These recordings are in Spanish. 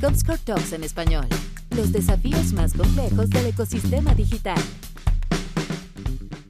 Comscore Talks en español. Los desafíos más complejos del ecosistema digital.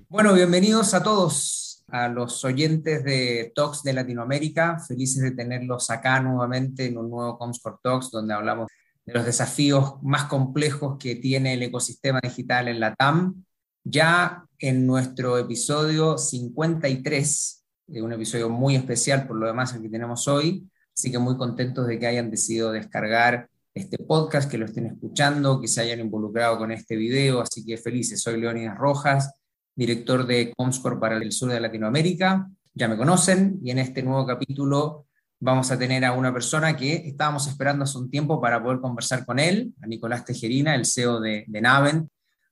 Bueno, bienvenidos a todos, a los oyentes de Talks de Latinoamérica. Felices de tenerlos acá nuevamente en un nuevo Comscore Talks, donde hablamos de los desafíos más complejos que tiene el ecosistema digital en la TAM. Ya en nuestro episodio 53, un episodio muy especial por lo demás el que tenemos hoy, Así que muy contentos de que hayan decidido descargar este podcast, que lo estén escuchando, que se hayan involucrado con este video. Así que felices. Soy Leónidas Rojas, director de Comscore para el sur de Latinoamérica. Ya me conocen y en este nuevo capítulo vamos a tener a una persona que estábamos esperando hace un tiempo para poder conversar con él, a Nicolás Tejerina, el CEO de, de Navent.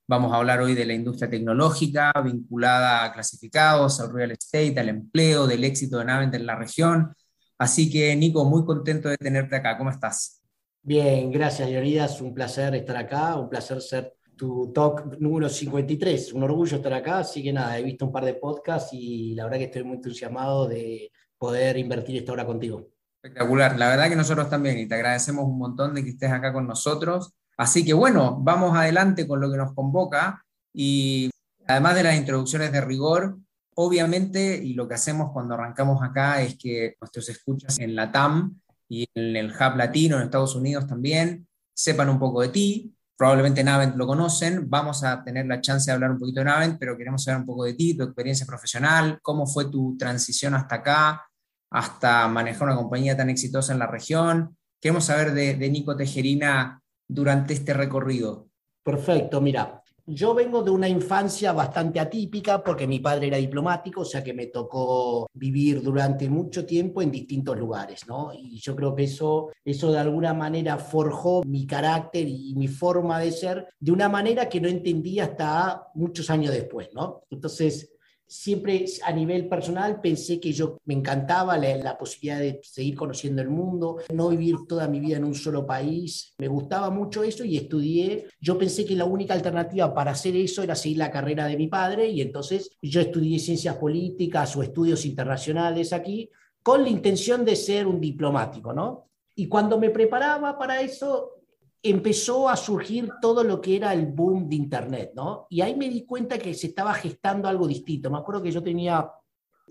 Vamos a hablar hoy de la industria tecnológica vinculada a clasificados, al real estate, al empleo, del éxito de Navent en la región Así que, Nico, muy contento de tenerte acá. ¿Cómo estás? Bien, gracias, Leonidas. Un placer estar acá, un placer ser tu talk número 53. Un orgullo estar acá, así que nada, he visto un par de podcasts y la verdad que estoy muy entusiasmado de poder invertir esta hora contigo. Espectacular, la verdad que nosotros también y te agradecemos un montón de que estés acá con nosotros. Así que bueno, vamos adelante con lo que nos convoca y además de las introducciones de rigor, Obviamente, y lo que hacemos cuando arrancamos acá es que nuestros escuchas en la TAM y en el Hub Latino, en Estados Unidos también, sepan un poco de ti. Probablemente Navent lo conocen, vamos a tener la chance de hablar un poquito de Navent, pero queremos saber un poco de ti, tu experiencia profesional, cómo fue tu transición hasta acá, hasta manejar una compañía tan exitosa en la región. Queremos saber de, de Nico Tejerina durante este recorrido. Perfecto, mira, yo vengo de una infancia bastante atípica porque mi padre era diplomático, o sea que me tocó vivir durante mucho tiempo en distintos lugares, ¿no? Y yo creo que eso, eso de alguna manera forjó mi carácter y mi forma de ser de una manera que no entendía hasta muchos años después, ¿no? Entonces, siempre a nivel personal pensé que yo me encantaba la, posibilidad de seguir conociendo el mundo, no vivir toda mi vida en un solo país. Me gustaba mucho eso y estudié. Yo pensé que la única alternativa para hacer eso era seguir la carrera de mi padre y entonces yo estudié ciencias políticas o estudios internacionales aquí con la intención de ser un diplomático, ¿no? Y cuando me preparaba para eso, empezó a surgir todo lo que era el boom de Internet, ¿no? Y ahí me di cuenta que se estaba gestando algo distinto. Me acuerdo que yo tenía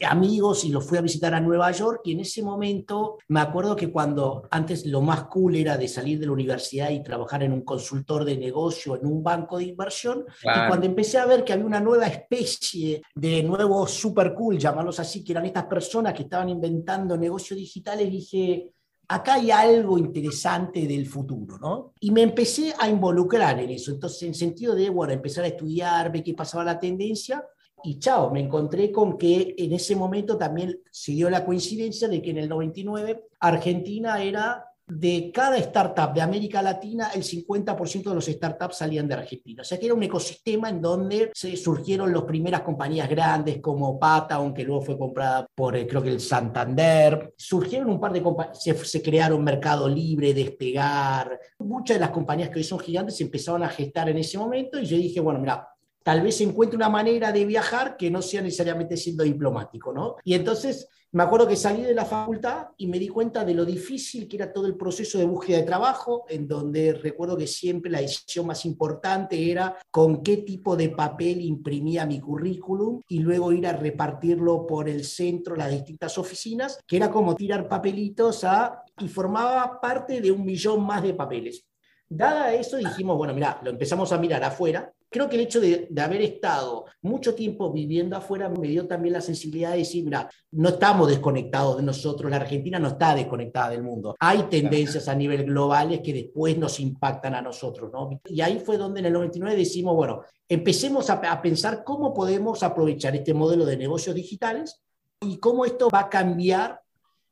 amigos y los fui a visitar a Nueva York y en ese momento me acuerdo que cuando antes lo más cool era de salir de la universidad y trabajar en un consultor de negocio, en un banco de inversión, y cuando empecé a ver que había una nueva especie de nuevos super cool, llamarlos así, que eran estas personas que estaban inventando negocios digitales, dije, acá hay algo interesante del futuro, ¿no? Y me empecé a involucrar en eso, entonces en sentido de, bueno, empezar a estudiar, ver qué pasaba la tendencia, y chao, me encontré con que en ese momento también se dio la coincidencia de que en el 99 Argentina era de cada startup de América Latina, el 50% de los startups salían de Argentina. O sea que era un ecosistema en donde se surgieron las primeras compañías grandes como Pata, aunque luego fue comprada por eh, creo que el Santander. Surgieron un par de compañías, se, se, crearon Mercado Libre, Despegar. Muchas de las compañías que hoy son gigantes se empezaron a gestar en ese momento y yo dije, bueno, mira, tal vez encuentre una manera de viajar que no sea necesariamente siendo diplomático, ¿no? Y entonces me acuerdo que salí de la facultad y me di cuenta de lo difícil que era todo el proceso de búsqueda de trabajo, en donde recuerdo que siempre la decisión más importante era con qué tipo de papel imprimía mi currículum y luego ir a repartirlo por el centro, las distintas oficinas, que era como tirar papelitos a, y formaba parte de un millón más de papeles. Dada eso, dijimos, bueno, mira, lo empezamos a mirar afuera creo que el hecho de, haber estado mucho tiempo viviendo afuera me dio también la sensibilidad de decir, mira, no estamos desconectados de nosotros, la Argentina no está desconectada del mundo. Hay tendencias a nivel globales que después nos impactan a nosotros, ¿no? Y ahí fue donde en el 99 decimos, bueno, empecemos a, a pensar cómo podemos aprovechar este modelo de negocios digitales y cómo esto va a cambiar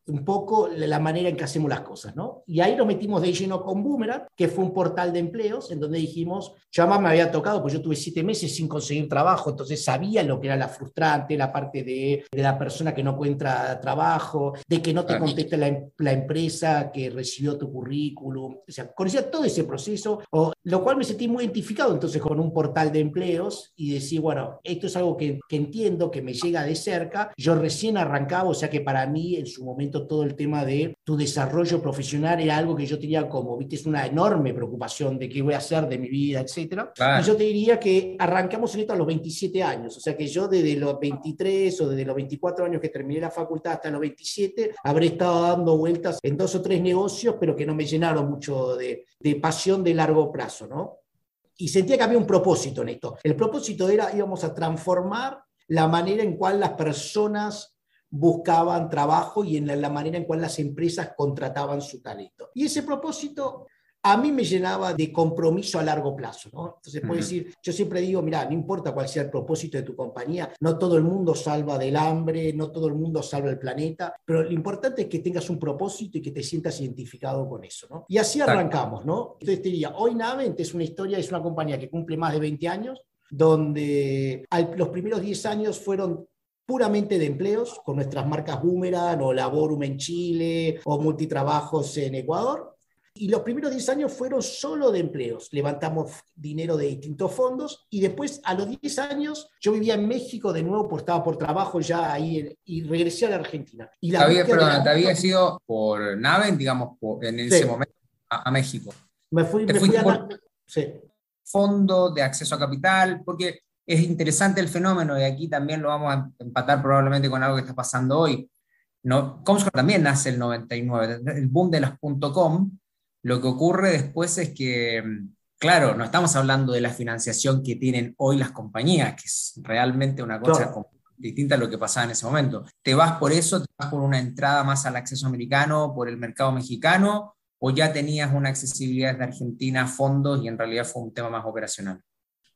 un poco la manera en que hacemos las cosas, ¿no? Y ahí nos metimos de lleno con Boomerang, que fue un portal de empleos, en donde dijimos, yo además me había tocado, pues yo tuve siete meses sin conseguir trabajo, entonces sabía lo que era la frustrante, la parte de, la persona que no encuentra trabajo, de que no te contesta la, la, empresa que recibió tu currículum, o sea, conocía todo ese proceso, o, lo cual me sentí muy identificado entonces con un portal de empleos y decía, bueno, esto es algo que, que entiendo, que me llega de cerca, yo recién arrancaba, o sea que para mí en su momento todo el tema de tu desarrollo profesional era algo que yo tenía como, viste, es una enorme preocupación de qué voy a hacer de mi vida, etcétera. Y yo te diría que arrancamos en esto a los 27 años, o sea que yo desde los 23 o desde los 24 años que terminé la facultad hasta los 27 habré estado dando vueltas en dos o tres negocios, pero que no me llenaron mucho de, de pasión de largo plazo, ¿no? Y sentía que había un propósito en esto. El propósito era, íbamos a transformar la manera en cual las personas buscaban trabajo y en la, manera en cual las empresas contrataban su talento. Y ese propósito a mí me llenaba de compromiso a largo plazo. ¿no? Entonces, puedo decir, yo siempre digo, mira, no importa cuál sea el propósito de tu compañía, no todo el mundo salva del hambre, no todo el mundo salva el planeta, pero lo importante es que tengas un propósito y que te sientas identificado con eso. ¿no? Y así arrancamos, ¿no? Entonces te diría, hoy Navent es una historia, es una compañía que cumple más de 20 años, donde los primeros 10 años fueron puramente de empleos, con nuestras marcas Boomerang o Laborum en Chile o Multitrabajos en Ecuador. Y los primeros 10 años fueron solo de empleos. Levantamos dinero de distintos fondos y después a los 10 años yo vivía en México de nuevo, porque estaba por trabajo ya ahí y regresé a la Argentina. Y la había, perdón, te había sido por Naven, digamos, en ese momento a, México. Me fui, me fui a... Sí. Fondo de acceso a capital, porque es interesante el fenómeno y aquí también lo vamos a empatar probablemente con algo que está pasando hoy. No, Comscore también nace el 99, el boom de las .com. Lo que ocurre después es que, claro, no estamos hablando de la financiación que tienen hoy las compañías, que es realmente una cosa distinta a lo que pasaba en ese momento. ¿Te vas por eso? ¿Te vas por una entrada más al acceso americano, por el mercado mexicano? ¿O ya tenías una accesibilidad de Argentina a fondos y en realidad fue un tema más operacional?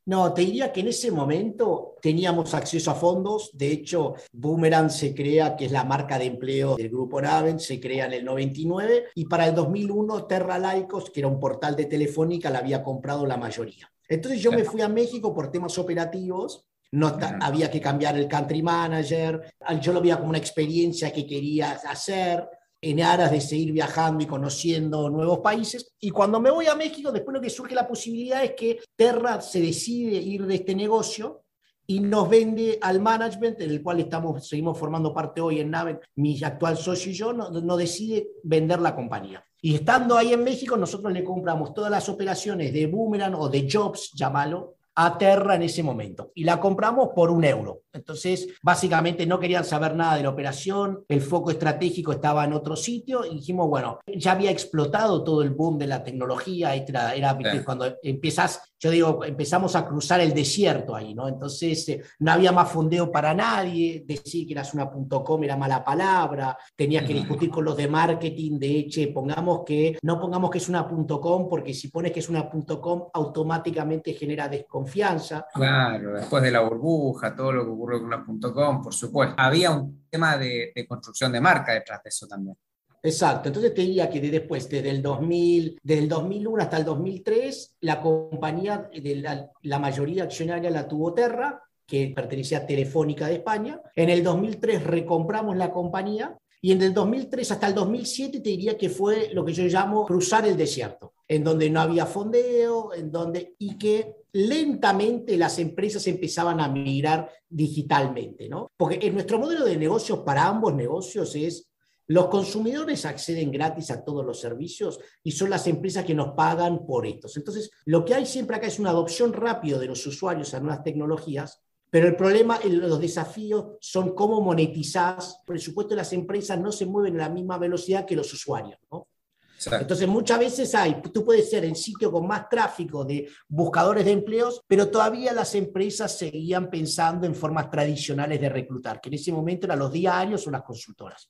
No, te diría que en ese momento teníamos acceso a fondos. De hecho, Boomerang se crea, que es la marca de empleo del grupo Naven, se crea en el 99 y para el 2001 Terra Laicos, que era un portal de telefónica, la había comprado la mayoría. Entonces yo me fui a México por temas operativos. No había que cambiar el country manager, yo lo veía como una experiencia que quería hacer, en aras de seguir viajando y conociendo nuevos países. Y cuando me voy a México, después lo que surge la posibilidad es que Terra se decide ir de este negocio y nos vende al management, en el cual estamos, seguimos formando parte hoy en Naven, mi actual socio y yo, no, no decide vender la compañía. Y estando ahí en México, nosotros le compramos todas las operaciones de Boomerang o de Jobs, llámalo, a Terra en ese momento. Y la compramos por un euro. Entonces, básicamente no querían saber nada de la operación, el foco estratégico estaba en otro sitio y dijimos, bueno, ya había explotado todo el boom de la tecnología, era, era cuando empiezas, yo digo, empezamos a cruzar el desierto ahí, ¿no? Entonces, eh, no había más fondeo para nadie, decir que eras una .com era mala palabra, tenías que discutir con los de marketing, de hecho, pongamos que, no pongamos que es una .com, porque si pones que es una .com, automáticamente genera desconfianza. Claro, después de la burbuja, todo lo que .com, por supuesto. Había un tema de, construcción de marca detrás de eso también. Exacto, entonces te diría que después, desde el 2000, desde el 2001 hasta el 2003, la compañía, de la, la mayoría accionaria la tuvo Terra, que pertenecía a Telefónica de España. En el 2003 recompramos la compañía y en el 2003 hasta el 2007 te diría que fue lo que yo llamo cruzar el desierto, en donde no había fondeo, en donde, y que lentamente las empresas empezaban a migrar digitalmente, ¿no? Porque en nuestro modelo de negocios para ambos negocios es los consumidores acceden gratis a todos los servicios y son las empresas que nos pagan por estos. Entonces, lo que hay siempre acá es una adopción rápida de los usuarios a nuevas tecnologías, pero el problema, los desafíos son cómo monetizás. Por supuesto, las empresas no se mueven a la misma velocidad que los usuarios, ¿no? Entonces, muchas veces hay, tú puedes ser el sitio con más tráfico de buscadores de empleos, pero todavía las empresas seguían pensando en formas tradicionales de reclutar, que en ese momento eran los diarios o las consultoras.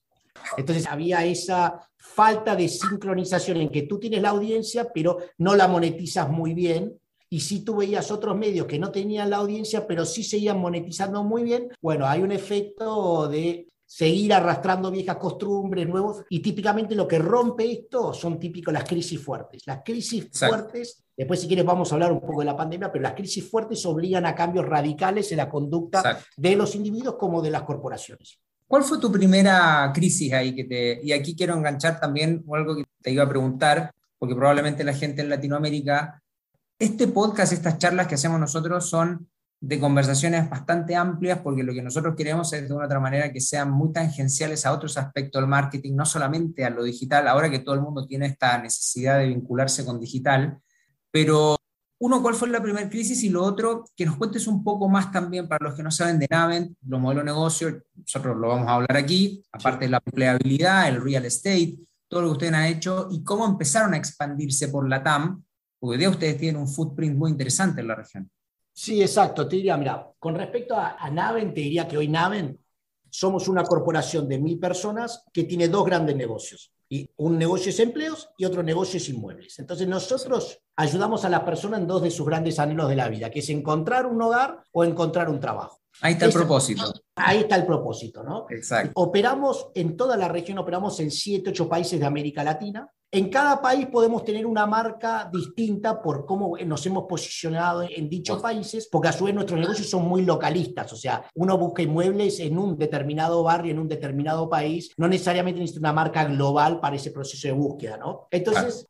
Entonces había esa falta de sincronización en que tú tienes la audiencia, pero no la monetizas muy bien. Y si tú veías otros medios que no tenían la audiencia, pero sí seguían monetizando muy bien, bueno, hay un efecto de seguir arrastrando viejas costumbres, nuevos, y típicamente lo que rompe esto son típicos las crisis fuertes. Las crisis fuertes, después si quieres vamos a hablar un poco de la pandemia, pero las crisis fuertes obligan a cambios radicales en la conducta de los individuos como de las corporaciones. ¿Cuál fue tu primera crisis ahí que te... Y aquí quiero enganchar también algo que te iba a preguntar, porque probablemente la gente en Latinoamérica, este podcast, estas charlas que hacemos nosotros son de conversaciones bastante amplias porque lo que nosotros queremos es de una otra manera que sean muy tangenciales a otros aspectos del marketing, no solamente a lo digital, ahora que todo el mundo tiene esta necesidad de vincularse con digital, pero uno, ¿cuál fue la primera crisis? Y lo otro, que nos cuentes un poco más también para los que no saben de Navent, los modelos de negocio, nosotros lo vamos a hablar aquí, aparte de la empleabilidad, el real estate, todo lo que ustedes han hecho y cómo empezaron a expandirse por la TAM, porque hoy día ustedes tienen un footprint muy interesante en la región. Sí, exacto. Te diría, mira, con respecto a, Naven, te diría que hoy Naven somos una corporación de mil personas que tiene dos grandes negocios. Y un negocio es empleos y otro negocio es inmuebles. Entonces nosotros ayudamos a la persona en dos de sus grandes anhelos de la vida, que es encontrar un hogar o encontrar un trabajo. Ahí está el propósito. Ahí está el propósito, ¿no? Exacto. Operamos en toda la región, operamos en siete, ocho países de América Latina. En cada país podemos tener una marca distinta por cómo nos hemos posicionado en dichos países, porque a su vez nuestros negocios son muy localistas, o sea, uno busca inmuebles en un determinado barrio, en un determinado país, no necesariamente necesita una marca global para ese proceso de búsqueda, ¿no? Entonces,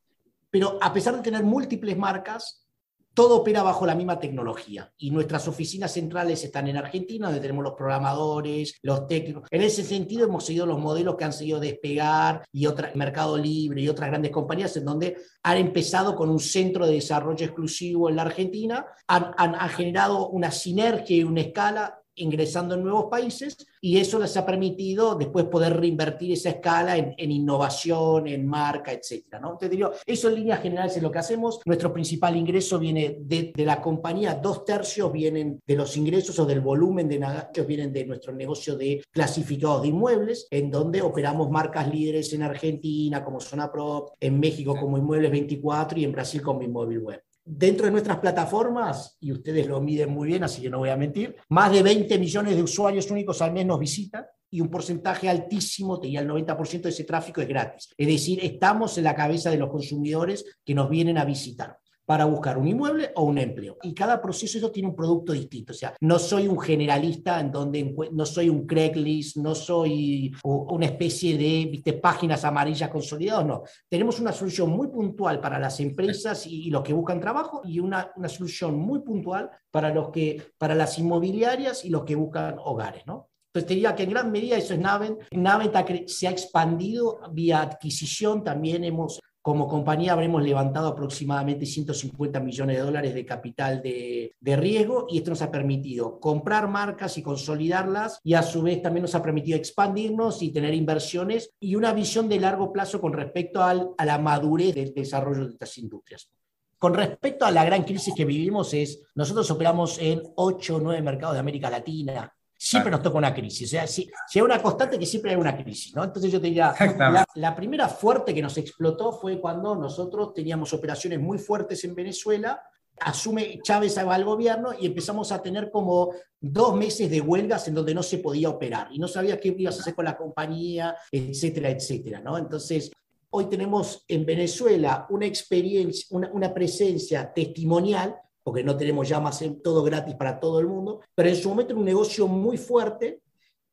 pero a pesar de tener múltiples marcas, todo opera bajo la misma tecnología y nuestras oficinas centrales están en Argentina, donde tenemos los programadores, los técnicos. En ese sentido hemos seguido los modelos que han seguido Despegar y otra, Mercado Libre y otras grandes compañías en donde han empezado con un centro de desarrollo exclusivo en la Argentina, han, han generado una sinergia y una escala ingresando en nuevos países y eso les ha permitido después poder reinvertir esa escala en, en innovación, en marca, etcétera, ¿no? Te diría, eso en líneas generales es lo que hacemos. Nuestro principal ingreso viene de, de, la compañía, dos tercios vienen de los ingresos o del volumen de negocios vienen de nuestro negocio de clasificados de inmuebles, en donde operamos marcas líderes en Argentina como Zona Pro, en México como Inmuebles 24 y en Brasil como Inmóvil Web dentro de nuestras plataformas, y ustedes lo miden muy bien, así que no voy a mentir, más de 20 millones de usuarios únicos al mes nos visitan y un porcentaje altísimo, te diría el 90% de ese tráfico es gratis. Es decir, estamos en la cabeza de los consumidores que nos vienen a visitar para buscar un inmueble o un empleo. Y cada proceso eso tiene un producto distinto. O sea, no soy un generalista en donde no soy un Craigslist, no soy una especie de ¿viste, páginas amarillas consolidadas, no. Tenemos una solución muy puntual para las empresas y, los que buscan trabajo y una, una solución muy puntual para, los que, para las inmobiliarias y los que buscan hogares, ¿no? Entonces te diría que en gran medida eso es Navent. Navent se ha expandido vía adquisición, también hemos como compañía habremos levantado aproximadamente 150 millones de dólares de capital de, de, riesgo y esto nos ha permitido comprar marcas y consolidarlas y a su vez también nos ha permitido expandirnos y tener inversiones y una visión de largo plazo con respecto al, a la madurez del desarrollo de estas industrias. Con respecto a la gran crisis que vivimos es, nosotros operamos en 8 o 9 mercados de América Latina, siempre nos toca una crisis. O sea, si, si, hay una constante que siempre hay una crisis, ¿no? Entonces yo te diría, la, la, primera fuerte que nos explotó fue cuando nosotros teníamos operaciones muy fuertes en Venezuela, asume Chávez al gobierno y empezamos a tener como dos meses de huelgas en donde no se podía operar y no sabía qué ibas a hacer con la compañía, etcétera, etcétera, ¿no? Entonces, hoy tenemos en Venezuela una experiencia, una, una presencia testimonial porque no tenemos ya más todo gratis para todo el mundo, pero en su momento era un negocio muy fuerte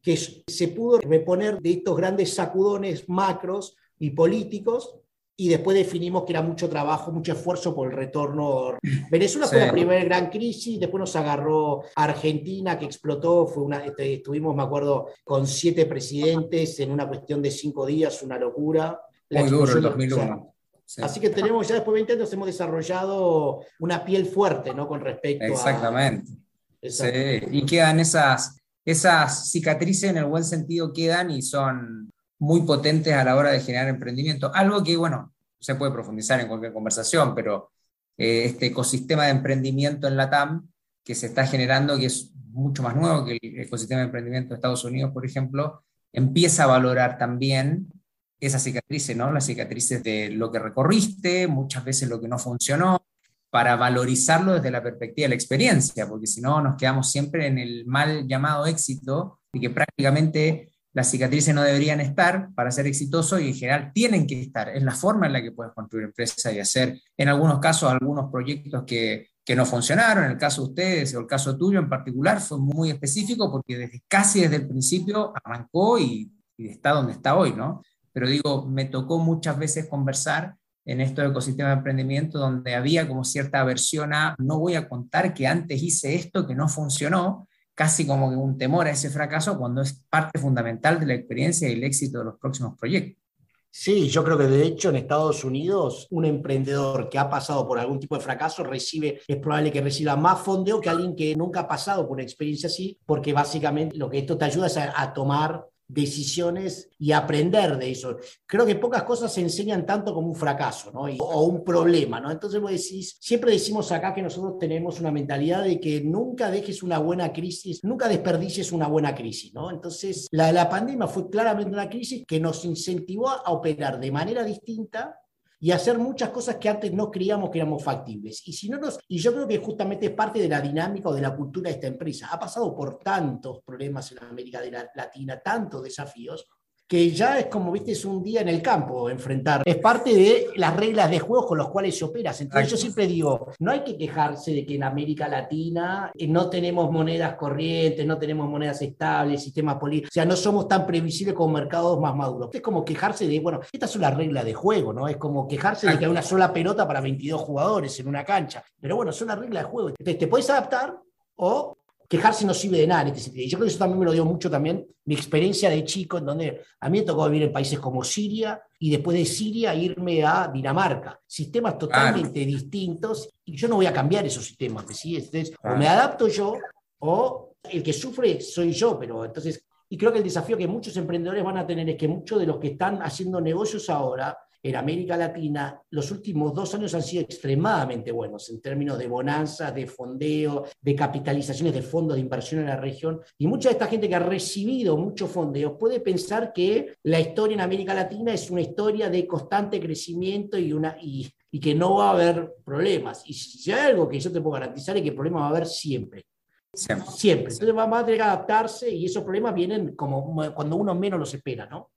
que se pudo reponer de estos grandes sacudones macros y políticos y después definimos que era mucho trabajo, mucho esfuerzo por el retorno. Venezuela sí. fue la primera gran crisis, después nos agarró Argentina, que explotó, fue una, este, estuvimos, me acuerdo, con siete presidentes en una cuestión de cinco días, una locura. Muy duro el 2001. O sea, Sí. Así que tenemos ya después de 20 años hemos desarrollado una piel fuerte, ¿no? Con respecto Exactamente. a... Exactamente. Sí. Y quedan esas, esas cicatrices en el buen sentido quedan y son muy potentes a la hora de generar emprendimiento. Algo que, bueno, se puede profundizar en cualquier conversación, pero eh, este ecosistema de emprendimiento en la TAM que se está generando, que es mucho más nuevo que el ecosistema de emprendimiento de Estados Unidos, por ejemplo, empieza a valorar también esas cicatrices, ¿no? Las cicatrices de lo que recorriste, muchas veces lo que no funcionó, para valorizarlo desde la perspectiva de la experiencia, porque si no nos quedamos siempre en el mal llamado éxito y que prácticamente las cicatrices no deberían estar para ser exitoso y en general tienen que estar. Es la forma en la que puedes construir empresa y hacer, en algunos casos, algunos proyectos que, que no funcionaron. En el caso de ustedes o el caso tuyo en particular fue muy específico porque desde, casi desde el principio arrancó y está donde está hoy, ¿no? Pero digo, me tocó muchas veces conversar en estos ecosistemas de emprendimiento donde había como cierta aversión a no voy a contar que antes hice esto que no funcionó, casi como que un temor a ese fracaso cuando es parte fundamental de la experiencia y el éxito de los próximos proyectos. Sí, yo creo que de hecho en Estados Unidos un emprendedor que ha pasado por algún tipo de fracaso recibe, es probable que reciba más fondeo que alguien que nunca ha pasado por una experiencia así, porque básicamente lo que esto te ayuda es a, a tomar decisiones y aprender de eso. Creo que pocas cosas se enseñan tanto como un fracaso, ¿no? o un problema, ¿no? Entonces siempre decimos acá que nosotros tenemos una mentalidad de que nunca dejes una buena crisis, nunca desperdicies una buena crisis, ¿no? Entonces, la, la pandemia fue claramente una crisis que nos incentivó a operar de manera distinta y hacer muchas cosas que antes no creíamos que éramos factibles. Y, si no nos, y yo creo que justamente es parte de la dinámica o de la cultura de esta empresa. Ha pasado por tantos problemas en América Latina, tantos desafíos, que ya es como, viste, es un día en el campo enfrentar. Es parte de las reglas de juego con los cuales se opera. Entonces yo siempre digo, no hay que quejarse de que en América Latina eh, no tenemos monedas corrientes, no tenemos monedas estables, sistemas políticos, o sea, no somos tan previsibles como mercados más maduros. Es como quejarse de, bueno, estas son las reglas de juego, ¿no? Es como quejarse de que hay una sola pelota para 22 jugadores en una cancha. Pero bueno, son las reglas de juego. Entonces te puedes adaptar o quejarse no sirve de nada en este sentido. Y yo creo que eso también me lo dio mucho también mi experiencia de chico, en donde a mí me tocó vivir en países como Siria y después de Siria irme a Dinamarca. Sistemas totalmente distintos y yo no voy a cambiar esos sistemas. ¿sí? Entonces, o me adapto yo o el que sufre soy yo, pero entonces... Y creo que el desafío que muchos emprendedores van a tener es que muchos de los que están haciendo negocios ahora en América Latina, los últimos dos años han sido extremadamente buenos en términos de bonanzas, de fondeo, de capitalizaciones de fondos de inversión en la región. Y mucha de esta gente que ha recibido muchos fondeos puede pensar que la historia en América Latina es una historia de constante crecimiento y, una, y, y que no va a haber problemas. Y si hay algo que yo te puedo garantizar es que problemas va a haber siempre. Siempre. Siempre. Entonces va a tener que adaptarse y esos problemas vienen como cuando uno menos los espera, ¿no?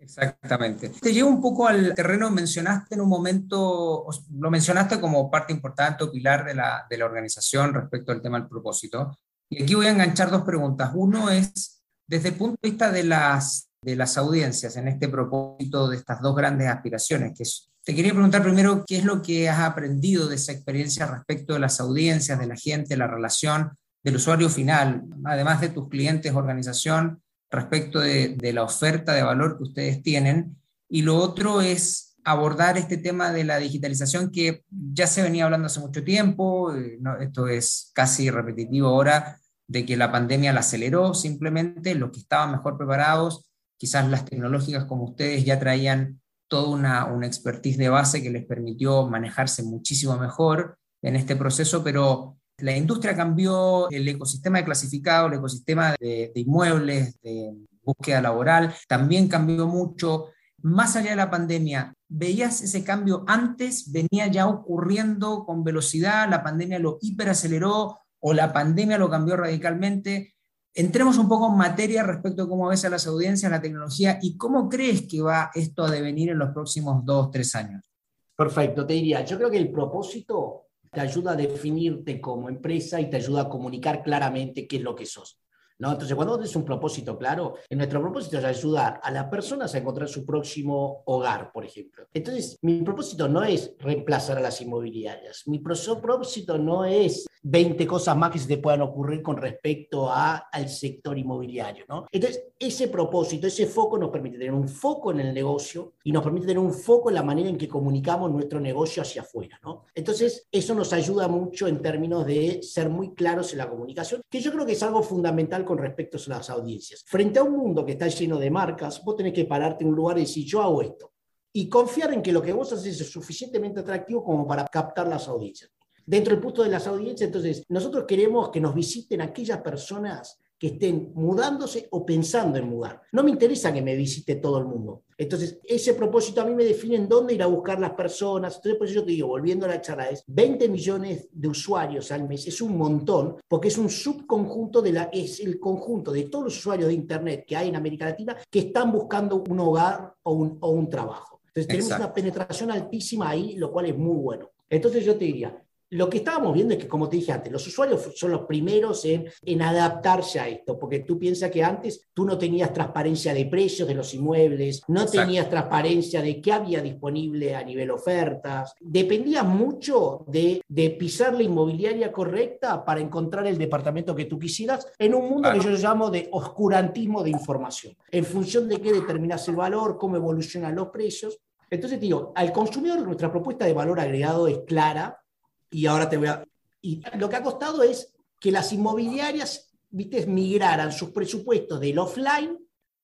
Exactamente. Te llevo un poco al terreno, mencionaste en un momento, lo mencionaste como parte importante o pilar de la, de la organización respecto al tema del propósito. Y aquí voy a enganchar dos preguntas. Uno es, desde el punto de vista de las, de las audiencias, en este propósito de estas dos grandes aspiraciones, que te quería preguntar primero qué es lo que has aprendido de esa experiencia respecto de las audiencias, de la gente, la relación del usuario final, además de tus clientes, organización, respecto de, la oferta de valor que ustedes tienen. Y lo otro es abordar este tema de la digitalización que ya se venía hablando hace mucho tiempo, eh, esto es casi repetitivo ahora, de que la pandemia la aceleró simplemente, los que estaban mejor preparados, quizás las tecnológicas como ustedes ya traían toda una, una expertise de base que les permitió manejarse muchísimo mejor en este proceso, pero la industria cambió, el ecosistema de clasificado, el ecosistema de, inmuebles, de búsqueda laboral, también cambió mucho. Más allá de la pandemia, ¿veías ese cambio antes? ¿Venía ya ocurriendo con velocidad? ¿La pandemia lo hiperaceleró o la pandemia lo cambió radicalmente? Entremos un poco en materia respecto a cómo ves a las audiencias, la tecnología y cómo crees que va esto a devenir en los próximos dos, tres años. Perfecto, te diría, yo creo que el propósito te ayuda a definirte como empresa y te ayuda a comunicar claramente qué es lo que sos. ¿No? Entonces, cuando tienes un propósito claro, nuestro propósito es ayudar a las personas a encontrar su próximo hogar, por ejemplo. Entonces, mi propósito no es reemplazar a las inmobiliarias. Mi propósito no es 20 cosas más que se te puedan ocurrir con respecto a, al sector inmobiliario. ¿no? Entonces, ese propósito, ese foco nos permite tener un foco en el negocio y nos permite tener un foco en la manera en que comunicamos nuestro negocio hacia afuera. ¿no? Entonces, eso nos ayuda mucho en términos de ser muy claros en la comunicación, que yo creo que es algo fundamental con respecto a las audiencias. Frente a un mundo que está lleno de marcas, vos tenés que pararte en un lugar y decir, yo hago esto. Y confiar en que lo que vos haces es suficientemente atractivo como para captar las audiencias dentro del punto de las audiencias. Entonces, nosotros queremos que nos visiten aquellas personas que estén mudándose o pensando en mudar. No me interesa que me visite todo el mundo. Entonces, ese propósito a mí me define en dónde ir a buscar las personas. Entonces, por eso yo te digo, volviendo a la charla, es 20 millones de usuarios al mes, es un montón, porque es un subconjunto de la, es el conjunto de todos los usuarios de Internet que hay en América Latina que están buscando un hogar o un, o un trabajo. Entonces, tenemos una penetración altísima ahí, lo cual es muy bueno. Entonces, yo te diría, lo que estábamos viendo es que, como te dije antes, los usuarios son los primeros en, en adaptarse a esto, porque tú piensas que antes tú no tenías transparencia de precios de los inmuebles, no tenías transparencia de qué había disponible a nivel ofertas, dependía mucho de, de, pisar la inmobiliaria correcta para encontrar el departamento que tú quisieras en un mundo que yo llamo de oscurantismo de información, en función de qué determinas el valor, cómo evolucionan los precios. Entonces, digo, al consumidor nuestra propuesta de valor agregado es clara, y ahora te voy a... Y lo que ha costado es que las inmobiliarias, viste, migraran sus presupuestos del offline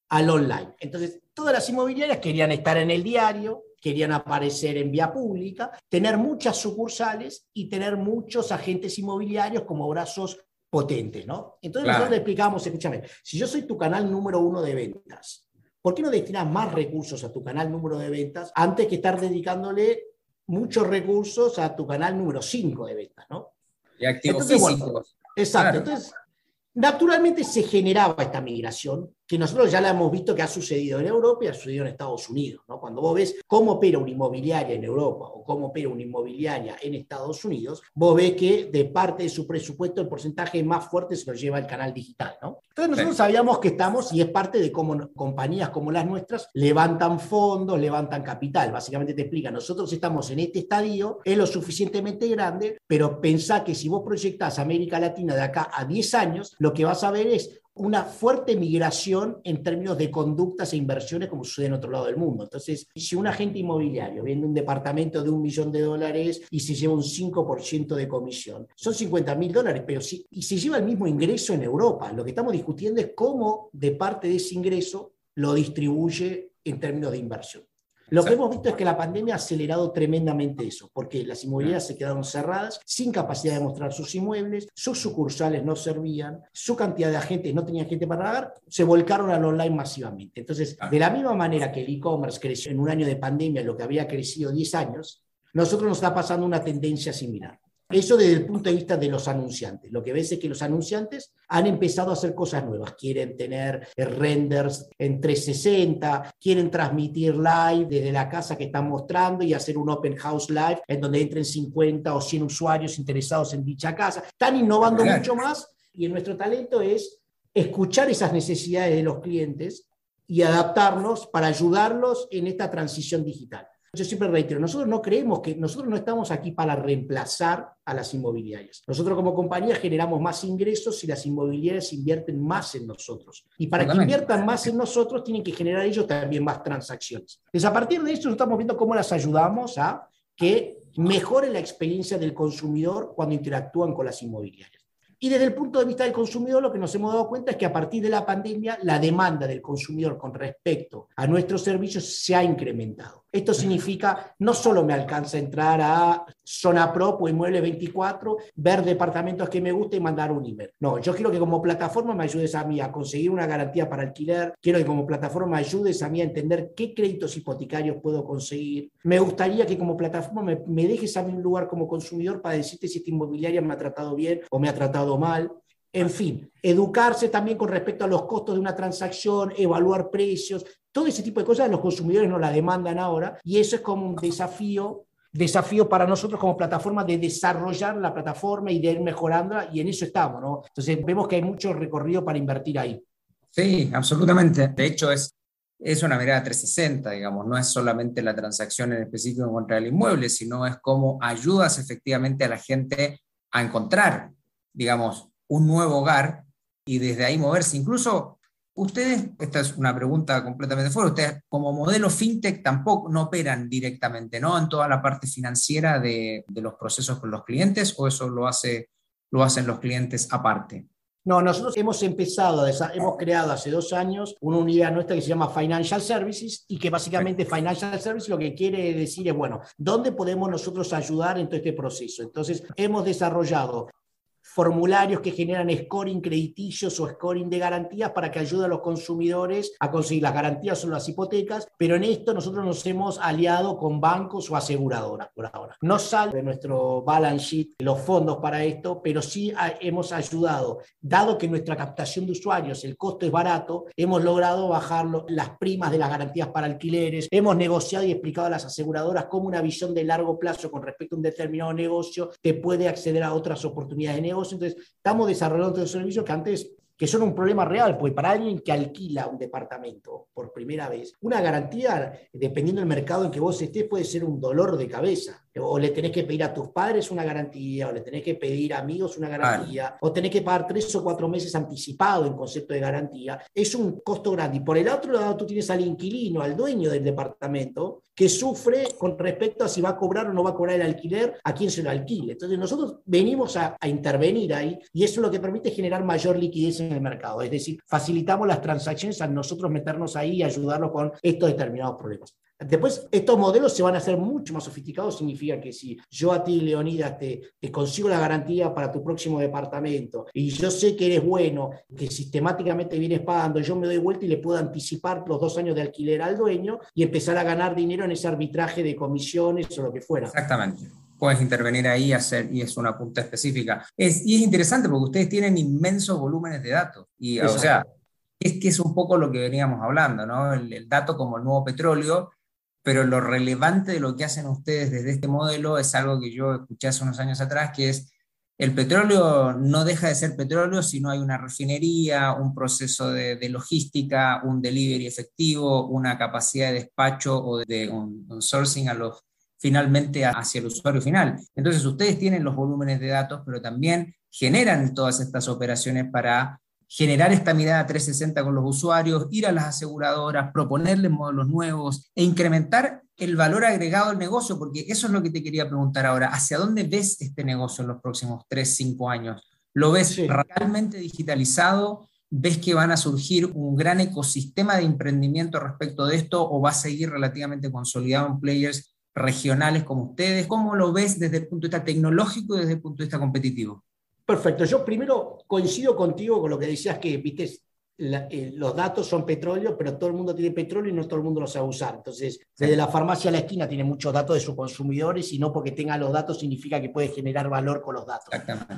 al online. Entonces, todas las inmobiliarias querían estar en el diario, querían aparecer en vía pública, tener muchas sucursales y tener muchos agentes inmobiliarios como brazos potentes, ¿no? Entonces nosotros le explicamos, escúchame, si yo soy tu canal número uno de ventas, ¿por qué no destinas más recursos a tu canal número de ventas antes que estar dedicándole muchos recursos a tu canal número 5 de ventas, ¿no? Y activos físicos. exacto. Entonces, naturalmente se generaba esta migración que nosotros ya la hemos visto que ha sucedido en Europa y ha sucedido en Estados Unidos. ¿no? Cuando vos ves cómo opera una inmobiliaria en Europa o cómo opera una inmobiliaria en Estados Unidos, vos ves que de parte de su presupuesto el porcentaje más fuerte se lo lleva el canal digital. ¿no? Entonces nosotros sabíamos que estamos, y es parte de cómo compañías como las nuestras levantan fondos, levantan capital. Básicamente te explica, nosotros estamos en este estadio, es lo suficientemente grande, pero pensá que si vos proyectás América Latina de acá a 10 años, lo que vas a ver es una fuerte migración en términos de conductas e inversiones como sucede en otro lado del mundo. Entonces, si un agente inmobiliario vende un departamento de un millón de dólares y se lleva un 5% de comisión, son 50 mil dólares, pero si, y se lleva el mismo ingreso en Europa. Lo que estamos discutiendo es cómo de parte de ese ingreso lo distribuye en términos de inversión. Lo que hemos visto es que la pandemia ha acelerado tremendamente eso, porque las inmobiliarias se quedaron cerradas, sin capacidad de mostrar sus inmuebles, sus sucursales no servían, su cantidad de agentes no tenía gente para pagar, se volcaron al online masivamente. Entonces, de la misma manera que el e-commerce creció en un año de pandemia, lo que había crecido 10 años, nosotros nos está pasando una tendencia similar. Eso desde el punto de vista de los anunciantes. Lo que ves es que los anunciantes han empezado a hacer cosas nuevas. Quieren tener renders en 360, quieren transmitir live desde la casa que están mostrando y hacer un open house live en donde entren 50 o 100 usuarios interesados en dicha casa. Están innovando mucho más y nuestro talento es escuchar esas necesidades de los clientes y adaptarnos para ayudarlos en esta transición digital yo siempre reitero, nosotros no creemos que nosotros no estamos aquí para reemplazar a las inmobiliarias. Nosotros como compañía generamos más ingresos si las inmobiliarias invierten más en nosotros. Y para que inviertan más en nosotros, tienen que generar ellos también más transacciones. Entonces, a partir de esto, estamos viendo cómo las ayudamos a que mejore la experiencia del consumidor cuando interactúan con las inmobiliarias. Y desde el punto de vista del consumidor, lo que nos hemos dado cuenta es que a partir de la pandemia, la demanda del consumidor con respecto a nuestros servicios se ha incrementado. Esto significa, no solo me alcanza entrar a Zona Pro o Inmueble 24, ver departamentos que me gusten y mandar un email. No, yo quiero que como plataforma me ayudes a mí a conseguir una garantía para alquiler, quiero que como plataforma me ayudes a mí a entender qué créditos hipotecarios puedo conseguir. Me gustaría que como plataforma me, me dejes a mí un lugar como consumidor para decirte si esta inmobiliaria me ha tratado bien o me ha tratado mal. En fin, educarse también con respecto a los costos de una transacción, evaluar precios, todo ese tipo de cosas los consumidores nos la demandan ahora y eso es como un desafío desafío para nosotros como plataforma de desarrollar la plataforma y de ir mejorándola y en eso estamos, ¿no? Entonces vemos que hay mucho recorrido para invertir ahí. Sí, absolutamente. De hecho, es, es una mirada 360, digamos, no es solamente la transacción en específico contra el inmueble, sino es cómo ayudas efectivamente a la gente a encontrar, digamos, un nuevo hogar y desde ahí moverse. Incluso Ustedes, esta es una pregunta completamente fuera, ustedes como modelo fintech tampoco no operan directamente, ¿no? En toda la parte financiera de, los procesos con los clientes o eso lo, hace, lo hacen los clientes aparte. No, nosotros hemos empezado, hemos creado hace dos años una unidad nuestra que se llama Financial Services y que básicamente Financial Services lo que quiere decir es, bueno, ¿dónde podemos nosotros ayudar en todo este proceso? Entonces, hemos desarrollado formularios que generan scoring crediticios o scoring de garantías para que ayude a los consumidores a conseguir las garantías o las hipotecas, pero en esto nosotros nos hemos aliado con bancos o aseguradoras por ahora. No sale de nuestro balance sheet los fondos para esto, pero sí hemos ayudado, dado que nuestra captación de usuarios, el costo es barato, hemos logrado bajar las primas de las garantías para alquileres, hemos negociado y explicado a las aseguradoras cómo una visión de largo plazo con respecto a un determinado negocio te puede acceder a otras oportunidades de negocio. Entonces, estamos desarrollando estos servicios que antes que son un problema real, pues para alguien que alquila un departamento por primera vez, una garantía, dependiendo del mercado en que vos estés, puede ser un dolor de cabeza. O le tenés que pedir a tus padres una garantía, o le tenés que pedir a amigos una garantía, o tenés que pagar tres o cuatro meses anticipado en concepto de garantía. Es un costo grande. Y por el otro lado, tú tienes al inquilino, al dueño del departamento, que sufre con respecto a si va a cobrar o no va a cobrar el alquiler, a quién se lo alquile. Entonces, nosotros venimos a, a intervenir ahí y eso es lo que permite generar mayor liquidez en el mercado. Es decir, facilitamos las transacciones a nosotros meternos ahí y ayudarlos con estos determinados problemas. Después, estos modelos se van a hacer mucho más sofisticados. Significa que si yo a ti, Leonidas, te, te, consigo la garantía para tu próximo departamento y yo sé que eres bueno, que sistemáticamente vienes pagando, yo me doy vuelta y le puedo anticipar los dos años de alquiler al dueño y empezar a ganar dinero en ese arbitraje de comisiones o lo que fuera. Exactamente puedes intervenir ahí y hacer, y es una punta específica. Es, y es interesante porque ustedes tienen inmensos volúmenes de datos. Y, o sea, es que es un poco lo que veníamos hablando, ¿no? El, el, dato como el nuevo petróleo pero lo relevante de lo que hacen ustedes desde este modelo es algo que yo escuché hace unos años atrás, que es el petróleo no deja de ser petróleo si no hay una refinería, un proceso de, logística, un delivery efectivo, una capacidad de despacho o de un, un sourcing a los finalmente hacia el usuario final. Entonces ustedes tienen los volúmenes de datos, pero también generan todas estas operaciones para generar esta mirada 360 con los usuarios, ir a las aseguradoras, proponerles modelos nuevos e incrementar el valor agregado al negocio, porque eso es lo que te quería preguntar ahora. ¿Hacia dónde ves este negocio en los próximos 3, 5 años? ¿Lo ves sí. realmente digitalizado? ¿Ves que van a surgir un gran ecosistema de emprendimiento respecto de esto o va a seguir relativamente consolidado en players regionales como ustedes? ¿Cómo lo ves desde el punto de vista tecnológico y desde el punto de vista competitivo? Perfecto. Yo primero coincido contigo con lo que decías que, viste, la, eh, los datos son petróleo, pero todo el mundo tiene petróleo y no todo el mundo lo sabe usar. Entonces, desde la farmacia a la esquina tiene muchos datos de sus consumidores y no porque tenga los datos significa que puede generar valor con los datos.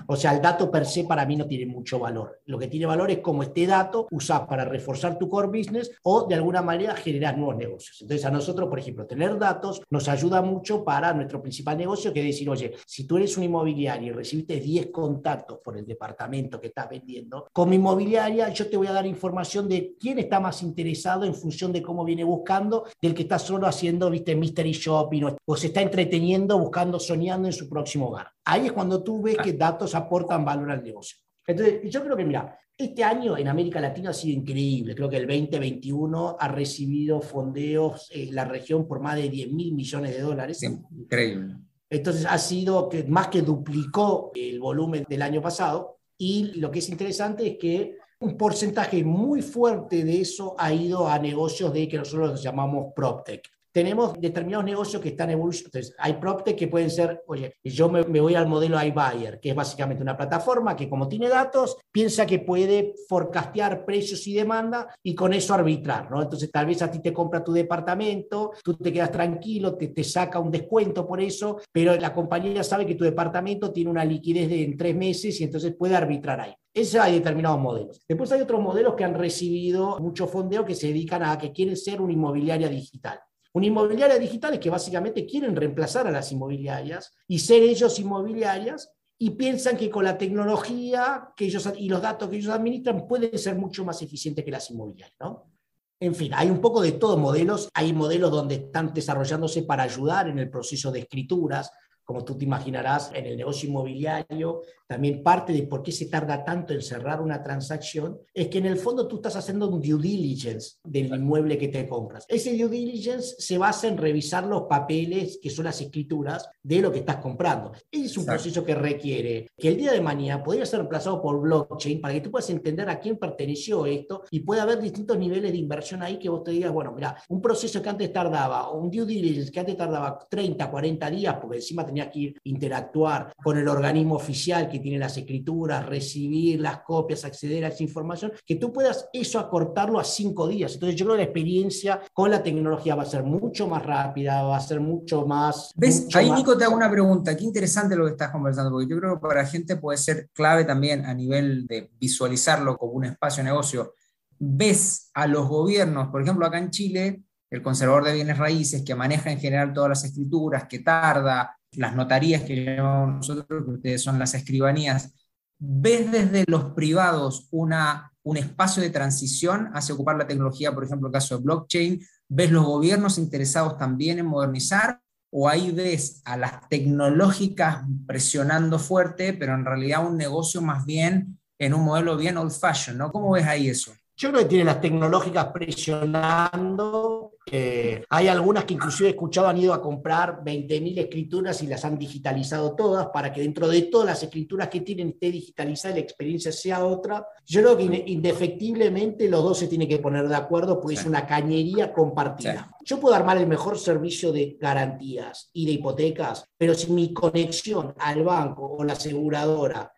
O sea, el dato per se para mí no tiene mucho valor. Lo que tiene valor es cómo este dato usas para reforzar tu core business o de alguna manera generar nuevos negocios. Entonces, a nosotros, por ejemplo, tener datos nos ayuda mucho para nuestro principal negocio, que es decir, oye, si tú eres un inmobiliario y recibiste 10 contactos por el departamento que estás vendiendo, con mi inmobiliaria yo te voy a dar información de quién está más interesado en función de cómo viene buscando, del que está solo haciendo, viste, mystery shopping o, o se está entreteniendo, buscando, soñando en su próximo hogar. Ahí es cuando tú ves que datos aportan valor al negocio. Entonces, yo creo que, mira, este año en América Latina ha sido increíble. Creo que el 2021 ha recibido fondeos en la región por más de 10 mil millones de dólares. Increíble. Entonces ha sido que más que duplicó el volumen del año pasado. Y lo que es interesante es que un porcentaje muy fuerte de eso ha ido a negocios de que nosotros llamamos PropTech tenemos determinados negocios que están evolucionando. Hay PropTech que pueden ser, oye, yo me, me, voy al modelo iBuyer, que es básicamente una plataforma que como tiene datos, piensa que puede forecastear precios y demanda y con eso arbitrar, ¿no? Entonces, tal vez a ti te compra tu departamento, tú te quedas tranquilo, te, te saca un descuento por eso, pero la compañía sabe que tu departamento tiene una liquidez de en tres meses y entonces puede arbitrar ahí. Eso hay determinados modelos. Después hay otros modelos que han recibido mucho fondeo que se dedican a que quieren ser una inmobiliaria digital. Una inmobiliaria digital es que básicamente quieren reemplazar a las inmobiliarias y ser ellos inmobiliarias y piensan que con la tecnología que ellos, y los datos que ellos administran pueden ser mucho más eficientes que las inmobiliarias. ¿no? En fin, hay un poco de todos modelos. Hay modelos donde están desarrollándose para ayudar en el proceso de escrituras, como tú te imaginarás, en el negocio inmobiliario, también parte de por qué se tarda tanto en cerrar una transacción, es que en el fondo tú estás haciendo un due diligence del inmueble que te compras. Ese due diligence se basa en revisar los papeles, que son las escrituras, de lo que estás comprando. Es un Exacto. proceso que requiere que el día de mañana podría ser reemplazado por blockchain para que tú puedas entender a quién perteneció esto y pueda haber distintos niveles de inversión ahí que vos te digas, bueno, mira, un proceso que antes tardaba, un due diligence que antes tardaba 30, 40 días, porque encima tenía tenías que interactuar con el organismo oficial que tiene las escrituras, recibir las copias, acceder a esa información, que tú puedas eso acortarlo a cinco días. Entonces yo creo que la experiencia con la tecnología va a ser mucho más rápida, va a ser mucho más... ¿Ves? Ahí Nico te hago una pregunta, qué interesante lo que estás conversando, porque yo creo que para la gente puede ser clave también a nivel de visualizarlo como un espacio de negocio. ¿Ves a los gobiernos, por ejemplo acá en Chile, el conservador de bienes raíces, que maneja en general todas las escrituras, que tarda, las notarías que llamamos nosotros, que ustedes son las escribanías, ¿ves desde los privados una, un espacio de transición hacia ocupar la tecnología, por ejemplo, el caso de blockchain? ¿Ves los gobiernos interesados también en modernizar? ¿O ahí ves a las tecnológicas presionando fuerte, pero en realidad un negocio más bien en un modelo bien old fashion, ¿no? ¿Cómo ves ahí eso? Yo creo que tiene las tecnológicas presionando. Eh, hay algunas que inclusive he escuchado han ido a comprar 20.000 escrituras y las han digitalizado todas para que dentro de todas las escrituras que tienen esté digitalizada y la experiencia sea otra. Yo creo que indefectiblemente los dos se tienen que poner de acuerdo porque es una cañería compartida. Yo puedo armar el mejor servicio de garantías y de hipotecas, pero si mi conexión al banco o la aseguradora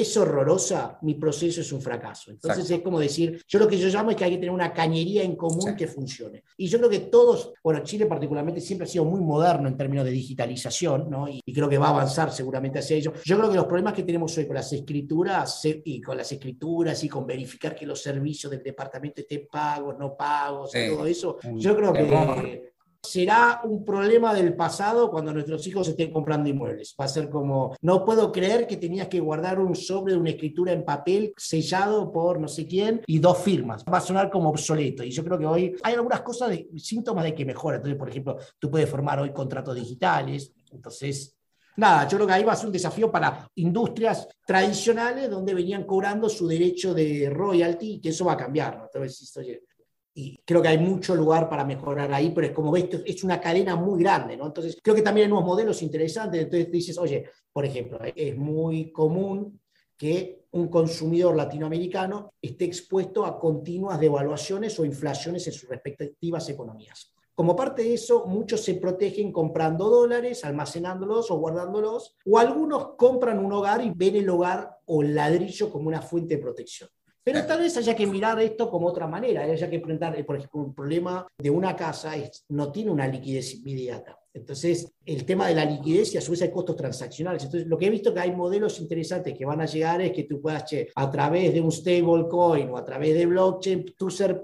es horrorosa, mi proceso es un fracaso. Entonces es como decir, yo lo que yo llamo es que hay que tener una cañería en común que funcione. Y yo creo que todos, bueno, Chile particularmente siempre ha sido muy moderno en términos de digitalización, ¿no? Y, creo que va a avanzar seguramente hacia ello. Yo creo que los problemas que tenemos hoy con las escrituras y con las escrituras y con verificar que los servicios del departamento estén pagos, no pagos, todo eso, yo creo que será un problema del pasado cuando nuestros hijos estén comprando inmuebles. Va a ser como, no puedo creer que tenías que guardar un sobre de una escritura en papel sellado por no sé quién y dos firmas. Va a sonar como obsoleto. Y yo creo que hoy hay algunas cosas, de, síntomas de que mejora. Entonces, por ejemplo, tú puedes formar hoy contratos digitales. Entonces, Nada, yo creo que ahí va a ser un desafío para industrias tradicionales donde venían cobrando su derecho de royalty que eso va a cambiar. ¿no? Entonces, oye, y creo que hay mucho lugar para mejorar ahí, pero es como ves, es una cadena muy grande, ¿no? Entonces, creo que también hay nuevos modelos interesantes, entonces dices, oye, por ejemplo, es muy común que un consumidor latinoamericano esté expuesto a continuas devaluaciones o inflaciones en sus respectivas economías. Como parte de eso, muchos se protegen comprando dólares, almacenándolos o guardándolos, o algunos compran un hogar y ven el hogar o el ladrillo como una fuente de protección. Pero tal vez haya que mirar esto como otra manera, haya que enfrentar, por ejemplo, un problema de una casa es, no tiene una liquidez inmediata. Entonces, el tema de la liquidez y a su vez hay costos transaccionales. Entonces, lo que he visto que hay modelos interesantes que van a llegar es que tú puedas, a través de un stablecoin o a través de blockchain, tú ser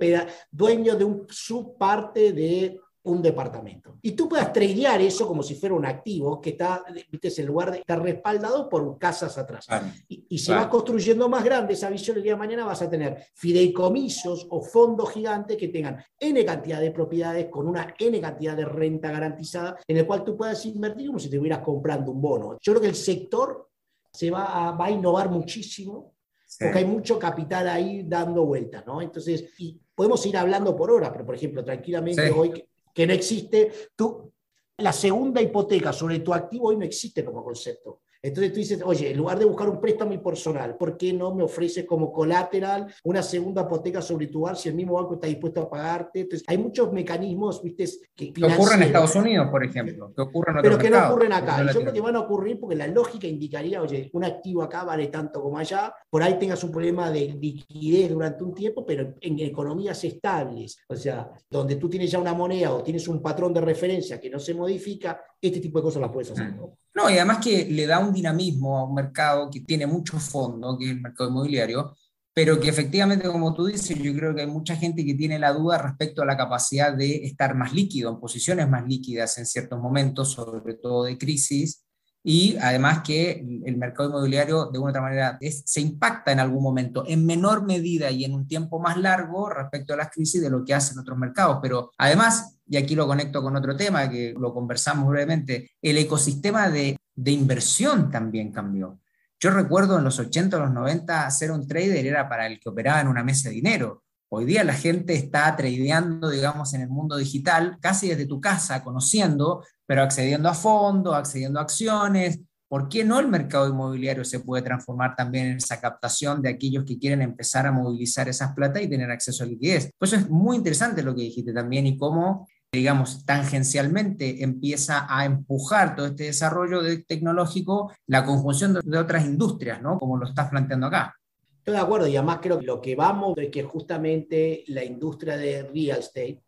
dueño de un subparte de un departamento. Y tú puedas tradear eso como si fuera un activo que está, viste, en lugar de estar respaldado por casas atrás. y, y se va construyendo más grande esa visión el día de mañana, vas a tener fideicomisos o fondos gigantes que tengan N cantidad de propiedades con una N cantidad de renta garantizada en el cual tú puedas invertir como si te estuvieras comprando un bono. Yo creo que el sector se va a, va a innovar muchísimo porque hay mucho capital ahí dando vuelta, ¿no? Entonces, y podemos ir hablando por hora, pero por ejemplo, tranquilamente hoy que no existe. Tú, la segunda hipoteca sobre tu activo hoy no existe como concepto. Entonces tú dices, oye, en lugar de buscar un préstamo personal, ¿por qué no me ofreces como colateral una segunda hipoteca sobre tu hogar si el mismo banco está dispuesto a pagarte? Entonces, hay muchos mecanismos, ¿viste? Que, que ocurren en Estados Unidos, por ejemplo, que ocurren en Pero que no ocurren acá. Yo creo que van a ocurrir porque la lógica indicaría, oye, un activo acá vale tanto como allá, por ahí tengas un problema de liquidez durante un tiempo, pero en economías estables, o sea, donde tú tienes ya una moneda o tienes un patrón de referencia que no se modifica, este tipo de cosas las puedes hacer. Mm. ¿No? y además que le da un dinamismo a un mercado que tiene mucho fondo, que es el mercado inmobiliario, pero que efectivamente, como tú dices, yo creo que hay mucha gente que tiene la duda respecto a la capacidad de estar más líquido, en posiciones más líquidas en ciertos momentos, sobre todo de crisis, y además que el mercado inmobiliario de una otra manera se impacta en algún momento, en menor medida y en un tiempo más largo respecto a las crisis de lo que hacen otros mercados. Pero además, y aquí lo conecto con otro tema que lo conversamos brevemente, el ecosistema de, de inversión también cambió. Yo recuerdo en los 80 o los 90 ser un trader era para el que operaba en una mesa de dinero. Hoy día la gente está tradeando, digamos, en el mundo digital, casi desde tu casa, conociendo, pero accediendo a fondos, accediendo a acciones. ¿Por qué no el mercado inmobiliario se puede transformar también en esa captación de aquellos que quieren empezar a movilizar esas plata y tener acceso a liquidez? Pues eso es muy interesante lo que dijiste también y cómo digamos, tangencialmente empieza a empujar todo este desarrollo tecnológico, la conjunción de, otras industrias, ¿no? Como lo estás planteando acá. Estoy de acuerdo y además creo que lo que vamos es que justamente la industria de real estate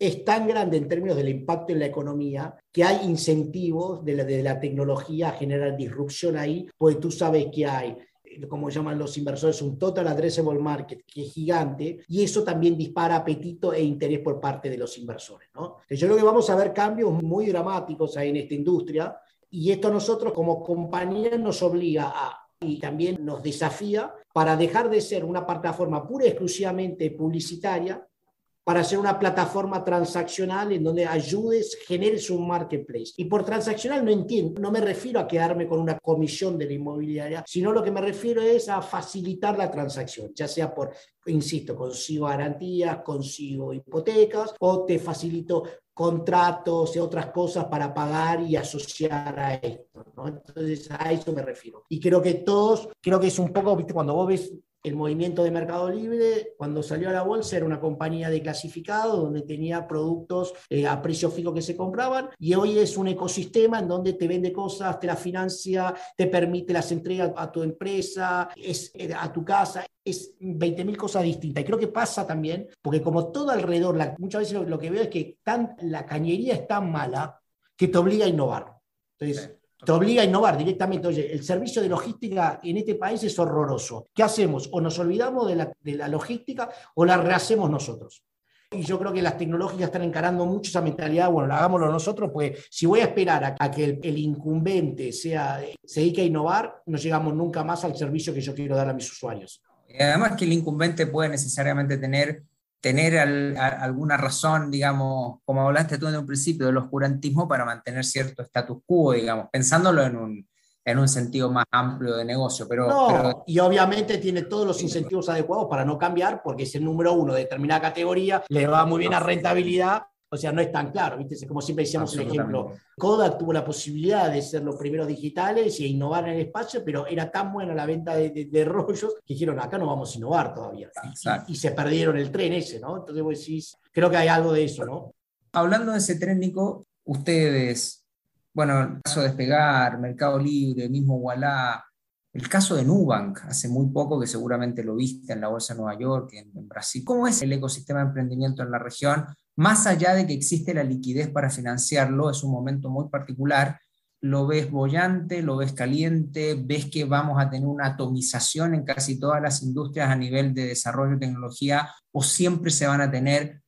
es tan grande en términos del impacto en la economía que hay incentivos de la, tecnología a generar disrupción ahí, pues tú sabes que hay como llaman los inversores, un total addressable market que es gigante y eso también dispara apetito e interés por parte de los inversores. ¿no? Yo creo que vamos a ver cambios muy dramáticos ahí en esta industria y esto a nosotros como compañía nos obliga y también nos desafía para dejar de ser una plataforma pura y exclusivamente publicitaria para ser una plataforma transaccional en donde ayudes, generes un marketplace. Y por transaccional no entiendo, no me refiero a quedarme con una comisión de la inmobiliaria, sino lo que me refiero es a facilitar la transacción, ya sea por, insisto, consigo garantías, consigo hipotecas o te facilito contratos y otras cosas para pagar y asociar a esto. ¿no? Entonces, a eso me refiero. Y creo que todos, creo que es un poco, ¿viste? cuando vos ves el movimiento de Mercado Libre, cuando salió a la bolsa, era una compañía de clasificado donde tenía productos eh, a precio fijo que se compraban y hoy es un ecosistema en donde te vende cosas, te la financia, te permite las entregas a tu empresa, es, eh, a tu casa, es 20.000 cosas distintas. Y creo que pasa también, porque como todo alrededor, muchas veces lo, que veo es que tan, la cañería es tan mala que te obliga a innovar. Entonces, te obliga a innovar directamente. Oye, el servicio de logística en este país es horroroso. ¿Qué hacemos? O nos olvidamos de la, de la logística o la rehacemos nosotros. Y yo creo que las tecnológicas están encarando mucho esa mentalidad, bueno, hagámoslo nosotros, pues si voy a esperar a, que el, incumbente sea, se dedique a innovar, no llegamos nunca más al servicio que yo quiero dar a mis usuarios. Además que el incumbente puede necesariamente tener tener alguna razón, digamos, como hablaste tú en un principio, del oscurantismo para mantener cierto status quo, digamos, pensándolo en un, en un sentido más amplio de negocio. Pero, no, y obviamente tiene todos los incentivos adecuados para no cambiar, porque es el número uno de determinada categoría, le va muy bien a rentabilidad o sea, no es tan claro, ¿viste? Como siempre decíamos el ejemplo, Kodak tuvo la posibilidad de ser los primeros digitales y innovar en el espacio, pero era tan buena la venta de, rollos que dijeron, acá no vamos a innovar todavía. Y, se perdieron el tren ese, ¿no? Entonces vos decís, creo que hay algo de eso, ¿no? Hablando de ese tren, Nico, ustedes, bueno, el caso de Despegar, Mercado Libre, mismo Wallah, el caso de Nubank, hace muy poco que seguramente lo viste en la Bolsa de Nueva York, en, en Brasil. ¿Cómo es el ecosistema de emprendimiento en la región? Más allá de que existe la liquidez para financiarlo, es un momento muy particular, lo ves bollante, lo ves caliente, ves que vamos a tener una atomización en casi todas las industrias a nivel de desarrollo de tecnología, o siempre se van a tener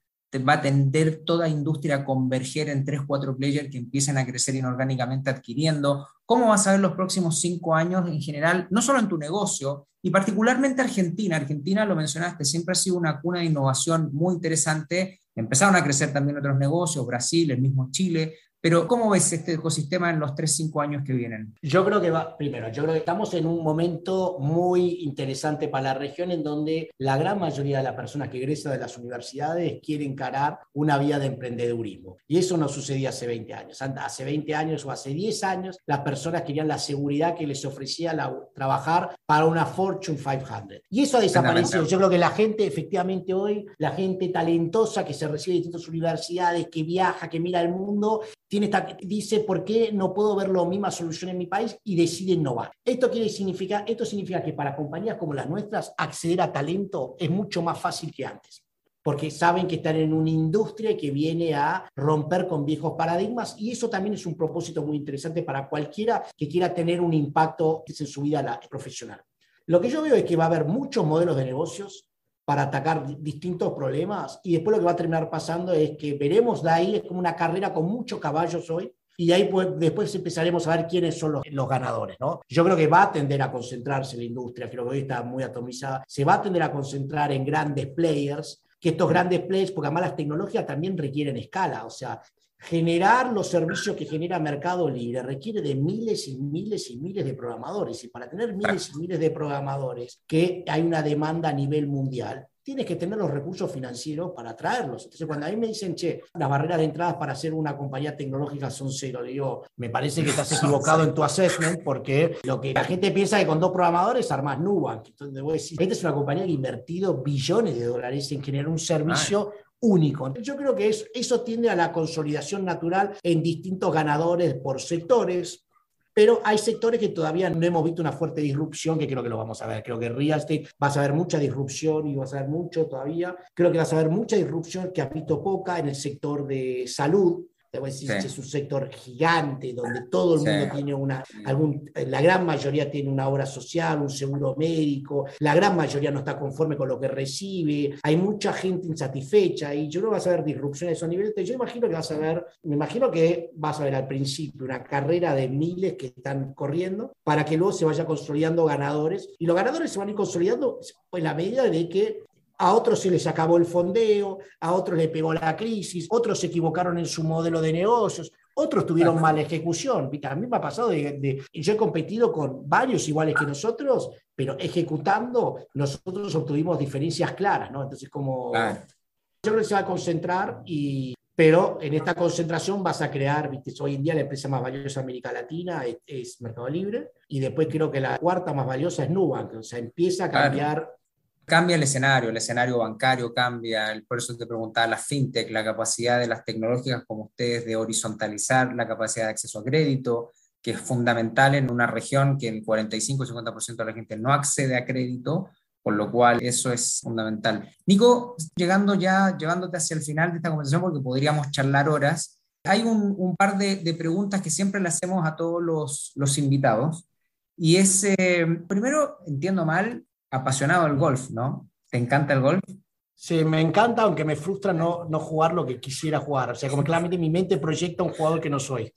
va a tender toda industria a converger en tres, cuatro players que empiecen a crecer inorgánicamente adquiriendo. ¿Cómo vas a ver los próximos cinco años en general, no solo en tu negocio, y particularmente Argentina? Argentina, lo mencionaste, siempre ha sido una cuna de innovación muy interesante. Empezaron a crecer también otros negocios, Brasil, el mismo Chile, pero ¿cómo ves este ecosistema en los 3, 5 años que vienen? Yo creo que va, primero, yo creo que estamos en un momento muy interesante para la región en donde la gran mayoría de las personas que egresan de las universidades quieren encarar una vía de emprendedurismo. Y eso no sucedía hace 20 años. Hace 20 años o hace 10 años las personas querían la seguridad que les ofrecía la, trabajar para una Fortune 500. Y eso ha desaparecido. Yo creo que la gente, efectivamente hoy, la gente talentosa que se recibe de distintas universidades, que viaja, que mira el mundo, tiene dice, ¿por qué no puedo ver la misma solución en mi país? Y decide innovar. Esto, quiere significar, esto significa que para compañías como las nuestras, acceder a talento es mucho más fácil que antes porque saben que están en una industria que viene a romper con viejos paradigmas y eso también es un propósito muy interesante para cualquiera que quiera tener un impacto en su vida profesional. Lo que yo veo es que va a haber muchos modelos de negocios para atacar distintos problemas y después lo que va a terminar pasando es que veremos de ahí, es como una carrera con muchos caballos hoy, y ahí pues, después empezaremos a ver quiénes son los, ganadores. ¿no? Yo creo que va a tender a concentrarse la industria, creo que hoy está muy atomizada, se va a tender a concentrar en grandes players, que estos grandes players, porque además las tecnologías también requieren escala, o sea, generar los servicios que genera Mercado Libre requiere de miles y miles y miles de programadores. Y para tener miles y miles de programadores, que hay una demanda a nivel mundial, tienes que tener los recursos financieros para traerlos. Entonces, cuando a mí me dicen, che, las barreras de entrada para ser una compañía tecnológica son cero, digo, me parece que estás equivocado en tu assessment porque lo que la gente piensa es que con dos programadores armas Nubank. Entonces, voy a decir, esta es una compañía que ha invertido billones de dólares en generar un servicio único. Yo creo que eso, tiende a la consolidación natural en distintos ganadores por sectores. Pero hay sectores que todavía no hemos visto una fuerte disrupción, que creo que lo vamos a ver. Creo que real estate vas a ver mucha disrupción y vas a ver mucho todavía. Creo que vas a ver mucha disrupción que ha visto poca en el sector de salud, Debo decir, es un sector gigante donde todo el mundo tiene una, algún, la gran mayoría tiene una obra social, un seguro médico, la gran mayoría no está conforme con lo que recibe, hay mucha gente insatisfecha y yo creo que vas a ver disrupciones a esos niveles. Yo imagino que vas a ver, me imagino que vas a ver al principio una carrera de miles que están corriendo para que luego se vaya consolidando ganadores y los ganadores se van a ir consolidando en la medida de que a otros se les acabó el fondeo, a otros le pegó la crisis, otros se equivocaron en su modelo de negocios, otros tuvieron mala ejecución. A mí me ha pasado de, yo he competido con varios iguales que nosotros, pero ejecutando nosotros obtuvimos diferencias claras, ¿no? Entonces como yo creo que se va a concentrar y pero en esta concentración vas a crear, viste, hoy en día la empresa más valiosa de América Latina es, Mercado Libre y después creo que la cuarta más valiosa es Nubank, o sea, empieza a cambiar cambia el escenario, el escenario bancario cambia, por eso te preguntaba la fintech, la capacidad de las tecnológicas como ustedes de horizontalizar la capacidad de acceso a crédito, que es fundamental en una región que el 45 50% de la gente no accede a crédito, por lo cual eso es fundamental. Nico, llegando ya, llevándote hacia el final de esta conversación, porque podríamos charlar horas, hay un, par de, preguntas que siempre le hacemos a todos los, los invitados. Y es, eh, primero, entiendo mal, apasionado del golf, ¿no? ¿Te encanta el golf? Sí, me encanta, aunque me frustra no, no jugar lo que quisiera jugar. O sea, como claramente mi mente proyecta un jugador que no soy.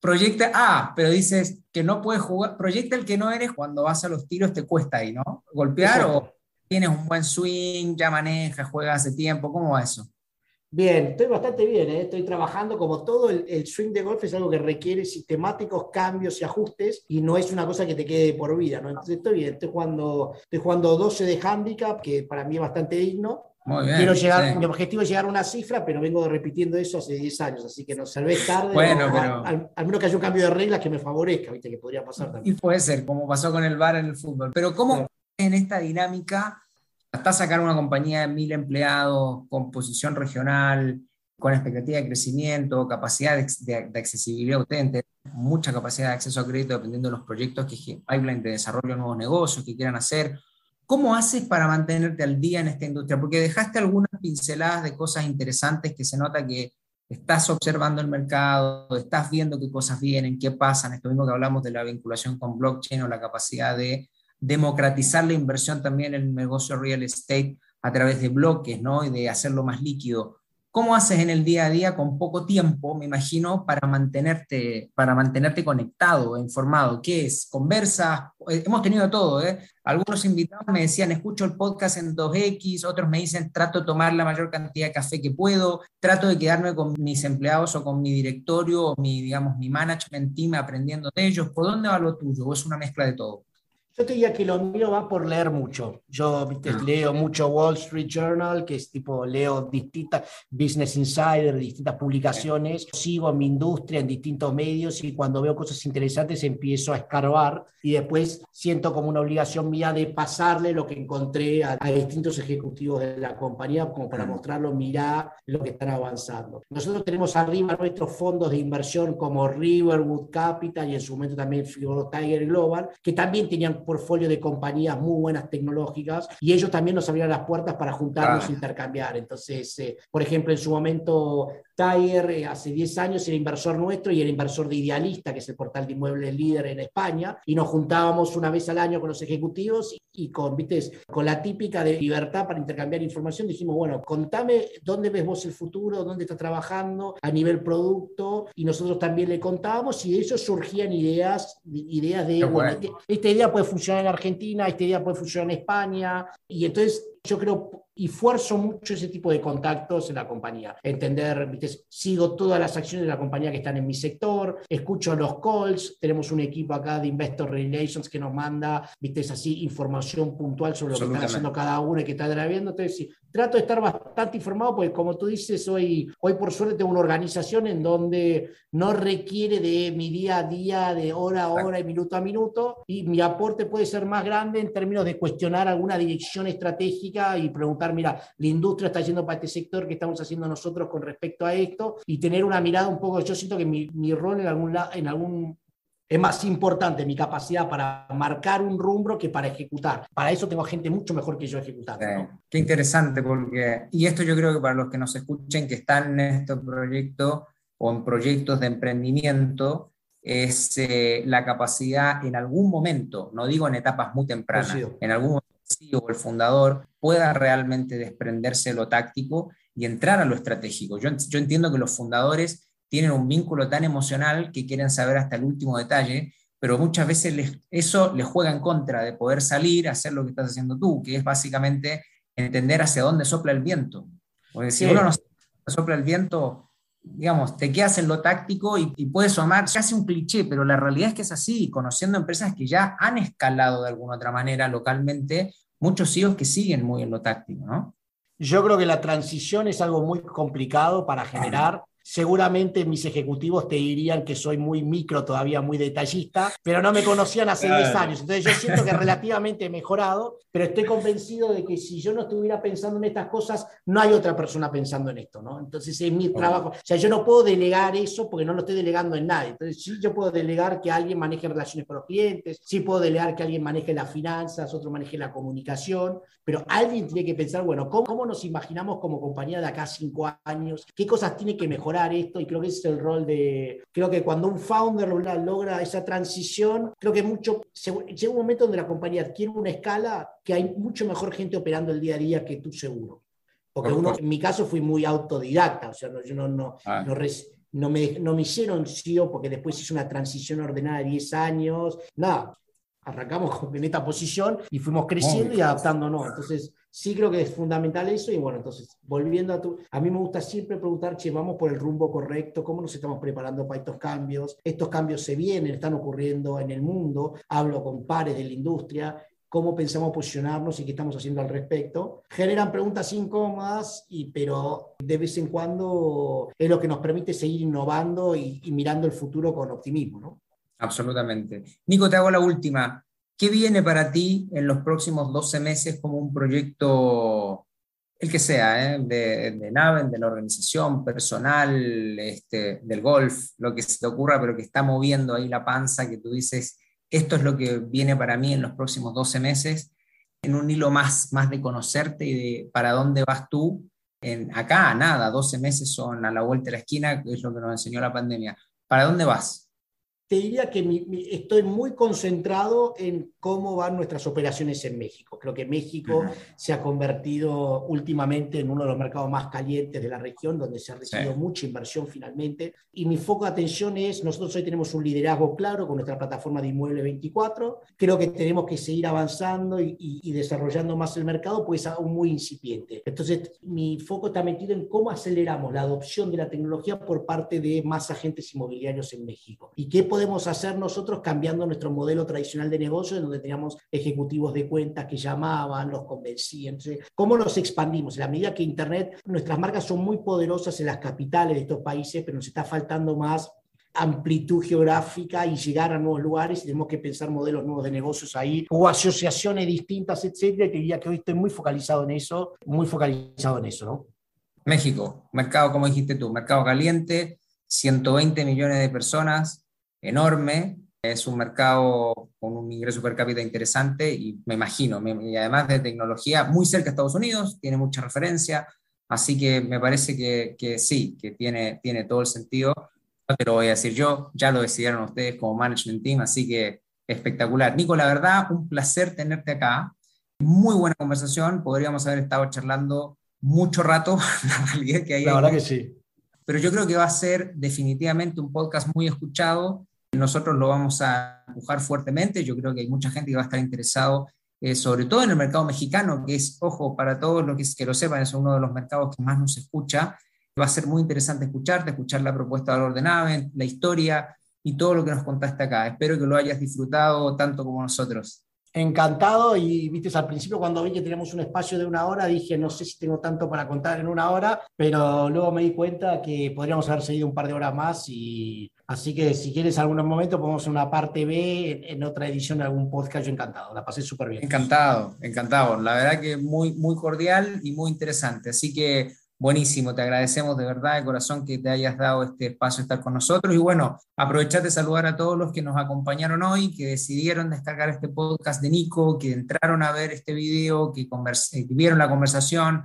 Proyecta, ah, pero dices que no puedes jugar, proyecta el que no eres cuando vas a los tiros, te cuesta ahí, ¿no? Golpear o tienes un buen swing, ya manejas, juegas hace tiempo, ¿cómo va eso? Bien, estoy bastante bien, ¿eh? estoy trabajando como todo el, swing de golf es algo que requiere sistemáticos cambios y ajustes y no es una cosa que te quede por vida, ¿no? Entonces estoy bien, estoy jugando, estoy jugando 12 de handicap, que para mí es bastante digno. Muy bien, Quiero llegar, mi objetivo es llegar a una cifra, pero vengo repitiendo eso hace 10 años, así que no salvé tarde. Bueno, pero... al, menos que haya un cambio de reglas que me favorezca, ¿viste? Que podría pasar también. Y puede ser, como pasó con el VAR en el fútbol. Pero ¿cómo en esta dinámica hasta sacar una compañía de mil empleados con posición regional, con expectativa de crecimiento, capacidad de, accesibilidad, ustedes mucha capacidad de acceso a crédito dependiendo de los proyectos que pipeline de desarrollo de nuevos negocios que quieran hacer. ¿Cómo haces para mantenerte al día en esta industria? Porque dejaste algunas pinceladas de cosas interesantes que se nota que estás observando el mercado, estás viendo qué cosas vienen, qué pasan, esto mismo que hablamos de la vinculación con blockchain o la capacidad de democratizar la inversión también en el negocio real estate a través de bloques, ¿no? Y de hacerlo más líquido. ¿Cómo haces en el día a día con poco tiempo, me imagino, para mantenerte, para mantenerte conectado, informado? ¿Qué es? ¿Conversas? Eh, hemos tenido todo, ¿eh? Algunos invitados me decían, escucho el podcast en 2X, otros me dicen, trato de tomar la mayor cantidad de café que puedo, trato de quedarme con mis empleados o con mi directorio o mi, digamos, mi management team aprendiendo de ellos. ¿Por dónde va lo tuyo? ¿O es una mezcla de todo? Yo te diría que lo mío va por leer mucho. Yo ah. leo mucho Wall Street Journal, que es tipo, leo distintas Business Insider, distintas publicaciones, sigo mi industria en distintos medios y cuando veo cosas interesantes empiezo a escarbar y después siento como una obligación mía de pasarle lo que encontré a, distintos ejecutivos de la compañía como para mostrarlo, mirá lo que están avanzando. Nosotros tenemos arriba nuestros fondos de inversión como Riverwood Capital y en su momento también Tiger Global, que también tenían portfolio de compañías muy buenas tecnológicas y ellos también nos abrieron las puertas para juntarnos e intercambiar. Entonces, eh, por ejemplo, en su momento Tiger eh, hace 10 años era inversor nuestro y era inversor de Idealista, que es el portal de inmuebles líder en España, y nos juntábamos una vez al año con los ejecutivos y con, ¿viste? con la típica de libertad para intercambiar información. Dijimos, bueno, contame dónde ves vos el futuro, dónde estás trabajando a nivel producto, y nosotros también le contábamos y de eso surgían ideas, ideas de, este, esta idea puede funcionar en Argentina, esta idea puede funcionar en España. Y entonces yo creo y fuerzo mucho ese tipo de contactos en la compañía. Entender, ¿viste? sigo todas las acciones de la compañía que están en mi sector, escucho los calls, tenemos un equipo acá de Investor Relations que nos manda, ¿viste? Es así, información puntual sobre lo que están haciendo cada uno y que está viendo. Entonces, sí, trato de estar bastante informado, porque como tú dices, hoy, hoy por suerte tengo una organización en donde no requiere de mi día a día, de hora a hora y minuto a minuto, y mi aporte puede ser más grande en términos de cuestionar alguna dirección estratégica y preguntar, mira, la industria está yendo para este sector, ¿qué estamos haciendo nosotros con respecto a esto? Y tener una mirada un poco, yo siento que mi, mi rol en algún, en algún es más importante mi capacidad para marcar un rumbo que para ejecutar. Para eso tengo gente mucho mejor que yo ejecutando. Qué interesante, porque, y esto yo creo que para los que nos escuchen que están en este proyecto o en proyectos de emprendimiento, es eh, la capacidad en algún momento, no digo en etapas muy tempranas, en algún momento el fundador pueda realmente desprenderse de lo táctico y entrar a lo estratégico. Yo, yo entiendo que los fundadores tienen un vínculo tan emocional que quieren saber hasta el último detalle, pero muchas veces eso les juega en contra de poder salir, hacer lo que estás haciendo tú, que es básicamente entender hacia dónde sopla el viento. Porque si uno no sopla el viento, digamos, te quedas en lo táctico y, y puede sonar casi un cliché, pero la realidad es que es así, conociendo empresas que ya han escalado de alguna otra manera localmente, muchos CEOs que siguen muy en lo táctico, ¿no? Yo creo que la transición es algo muy complicado para generar seguramente mis ejecutivos te dirían que soy muy micro, todavía muy detallista, pero no me conocían hace 10 años. Entonces yo siento que relativamente he mejorado, pero estoy convencido de que si yo no estuviera pensando en estas cosas, no hay otra persona pensando en esto, ¿no? Entonces es mi trabajo. O sea, yo no puedo delegar eso porque no lo estoy delegando en nadie. Entonces sí yo puedo delegar que alguien maneje relaciones con los clientes, sí puedo delegar que alguien maneje las finanzas, otro maneje la comunicación, pero alguien tiene que pensar, bueno, ¿cómo, cómo nos imaginamos como compañía de acá a cinco años? ¿Qué cosas tiene que mejorar? Esto y creo que ese es el rol de, creo que cuando un founder logra esa transición, creo que mucho, llega un momento donde la compañía adquiere una escala que hay mucho mejor gente operando el día a día que tú seguro. Porque uno, en mi caso fui muy autodidacta, o sea, no, yo no, no, ah. no, no, me, no me hicieron CEO porque después hice una transición ordenada de 10 años, nada, arrancamos en esta posición y fuimos creciendo y adaptándonos. Entonces, sí creo que es fundamental eso. Y bueno, entonces, volviendo a tu. A mí me gusta siempre preguntar, che, vamos por el rumbo correcto, cómo nos estamos preparando para estos cambios. Estos cambios se vienen, están ocurriendo en el mundo. Hablo con pares de la industria cómo pensamos posicionarnos y qué estamos haciendo al respecto. Generan preguntas incómodas, y, pero de vez en cuando es lo que nos permite seguir innovando y, y mirando el futuro con optimismo. ¿no? Absolutamente. Nico, te hago la última. ¿Qué viene para ti en los próximos 12 meses como un proyecto, el que sea, ¿eh? de, de Naven, de la organización, personal, este, del golf, lo que se te ocurra, pero que está moviendo ahí la panza, que tú dices, esto es lo que viene para mí en los próximos 12 meses, en un hilo más, más de conocerte y de para dónde vas tú. En, acá, nada, 12 meses son a la vuelta de la esquina, es lo que nos enseñó la pandemia. ¿Para dónde vas? Te diría que estoy muy concentrado en cómo van nuestras operaciones en México. Creo que México se ha convertido últimamente en uno de los mercados más calientes de la región, donde se ha recibido mucha inversión finalmente. Y mi foco de atención es, nosotros hoy tenemos un liderazgo claro con nuestra plataforma de Inmueble 24. Creo que tenemos que seguir avanzando y, y desarrollando más el mercado, pues es aún muy incipiente. Entonces, mi foco está metido en cómo aceleramos la adopción de la tecnología por parte de más agentes inmobiliarios en México. ¿Y qué podemos hacer nosotros cambiando nuestro modelo tradicional de negocio, en donde teníamos ejecutivos de cuentas que llamaban, los convencían? Entonces, ¿cómo nos expandimos? En la medida que Internet, nuestras marcas son muy poderosas en las capitales de estos países, pero nos está faltando más amplitud geográfica y llegar a nuevos lugares y tenemos que pensar modelos nuevos de negocios ahí o asociaciones distintas, etcétera, y diría que hoy estoy muy focalizado en eso, muy focalizado en eso, ¿no? México, mercado, como dijiste tú, mercado caliente, 120 millones de personas, enorme, es un mercado con un ingreso per cápita interesante y me imagino, y además de tecnología, muy cerca de Estados Unidos, tiene mucha referencia, así que me parece que, que sí, que tiene, tiene todo el sentido. No te lo voy a decir yo, ya lo decidieron ustedes como management team, así que espectacular. Nico, la verdad, un placer tenerte acá. Muy buena conversación, podríamos haber estado charlando mucho rato, la realidad que hay. La verdad que sí. Pero yo creo que va a ser definitivamente un podcast muy escuchado nosotros lo vamos a empujar fuertemente. Yo creo que hay mucha gente que va a estar interesado, eh, sobre todo en el mercado mexicano, que es, ojo, para todos los que, que lo sepan, es uno de los mercados que más nos escucha. Va a ser muy interesante escucharte, escuchar la propuesta de valor de nave, la historia y todo lo que nos contaste acá. Espero que lo hayas disfrutado tanto como nosotros. Encantado y viste, al principio cuando vi que teníamos un espacio de una hora dije, no sé si tengo tanto para contar en una hora, pero luego me di cuenta que podríamos haber seguido un par de horas más y así que si quieres algún momento podemos hacer una parte B en, otra edición de algún podcast, yo encantado, la pasé súper bien. Encantado, encantado, la verdad que muy, muy cordial y muy interesante, así que Buenísimo, te agradecemos de verdad de corazón que te hayas dado este espacio de estar con nosotros. Y bueno, aprovechate de saludar a todos los que nos acompañaron hoy, que decidieron descargar este podcast de Nico, que entraron a ver este video, que, que vieron la conversación,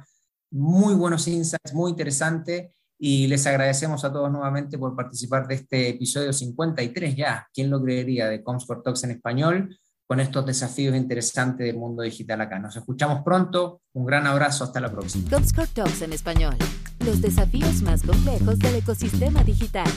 muy buenos insights, muy interesante. Y les agradecemos a todos nuevamente por participar de este episodio 53 ya, ¿quién lo creería? de Comscore Talks en español con estos desafíos interesantes del mundo digital acá. Nos escuchamos pronto. Un gran abrazo. Hasta la próxima. Comscore Talks en español. Los desafíos más complejos del ecosistema digital.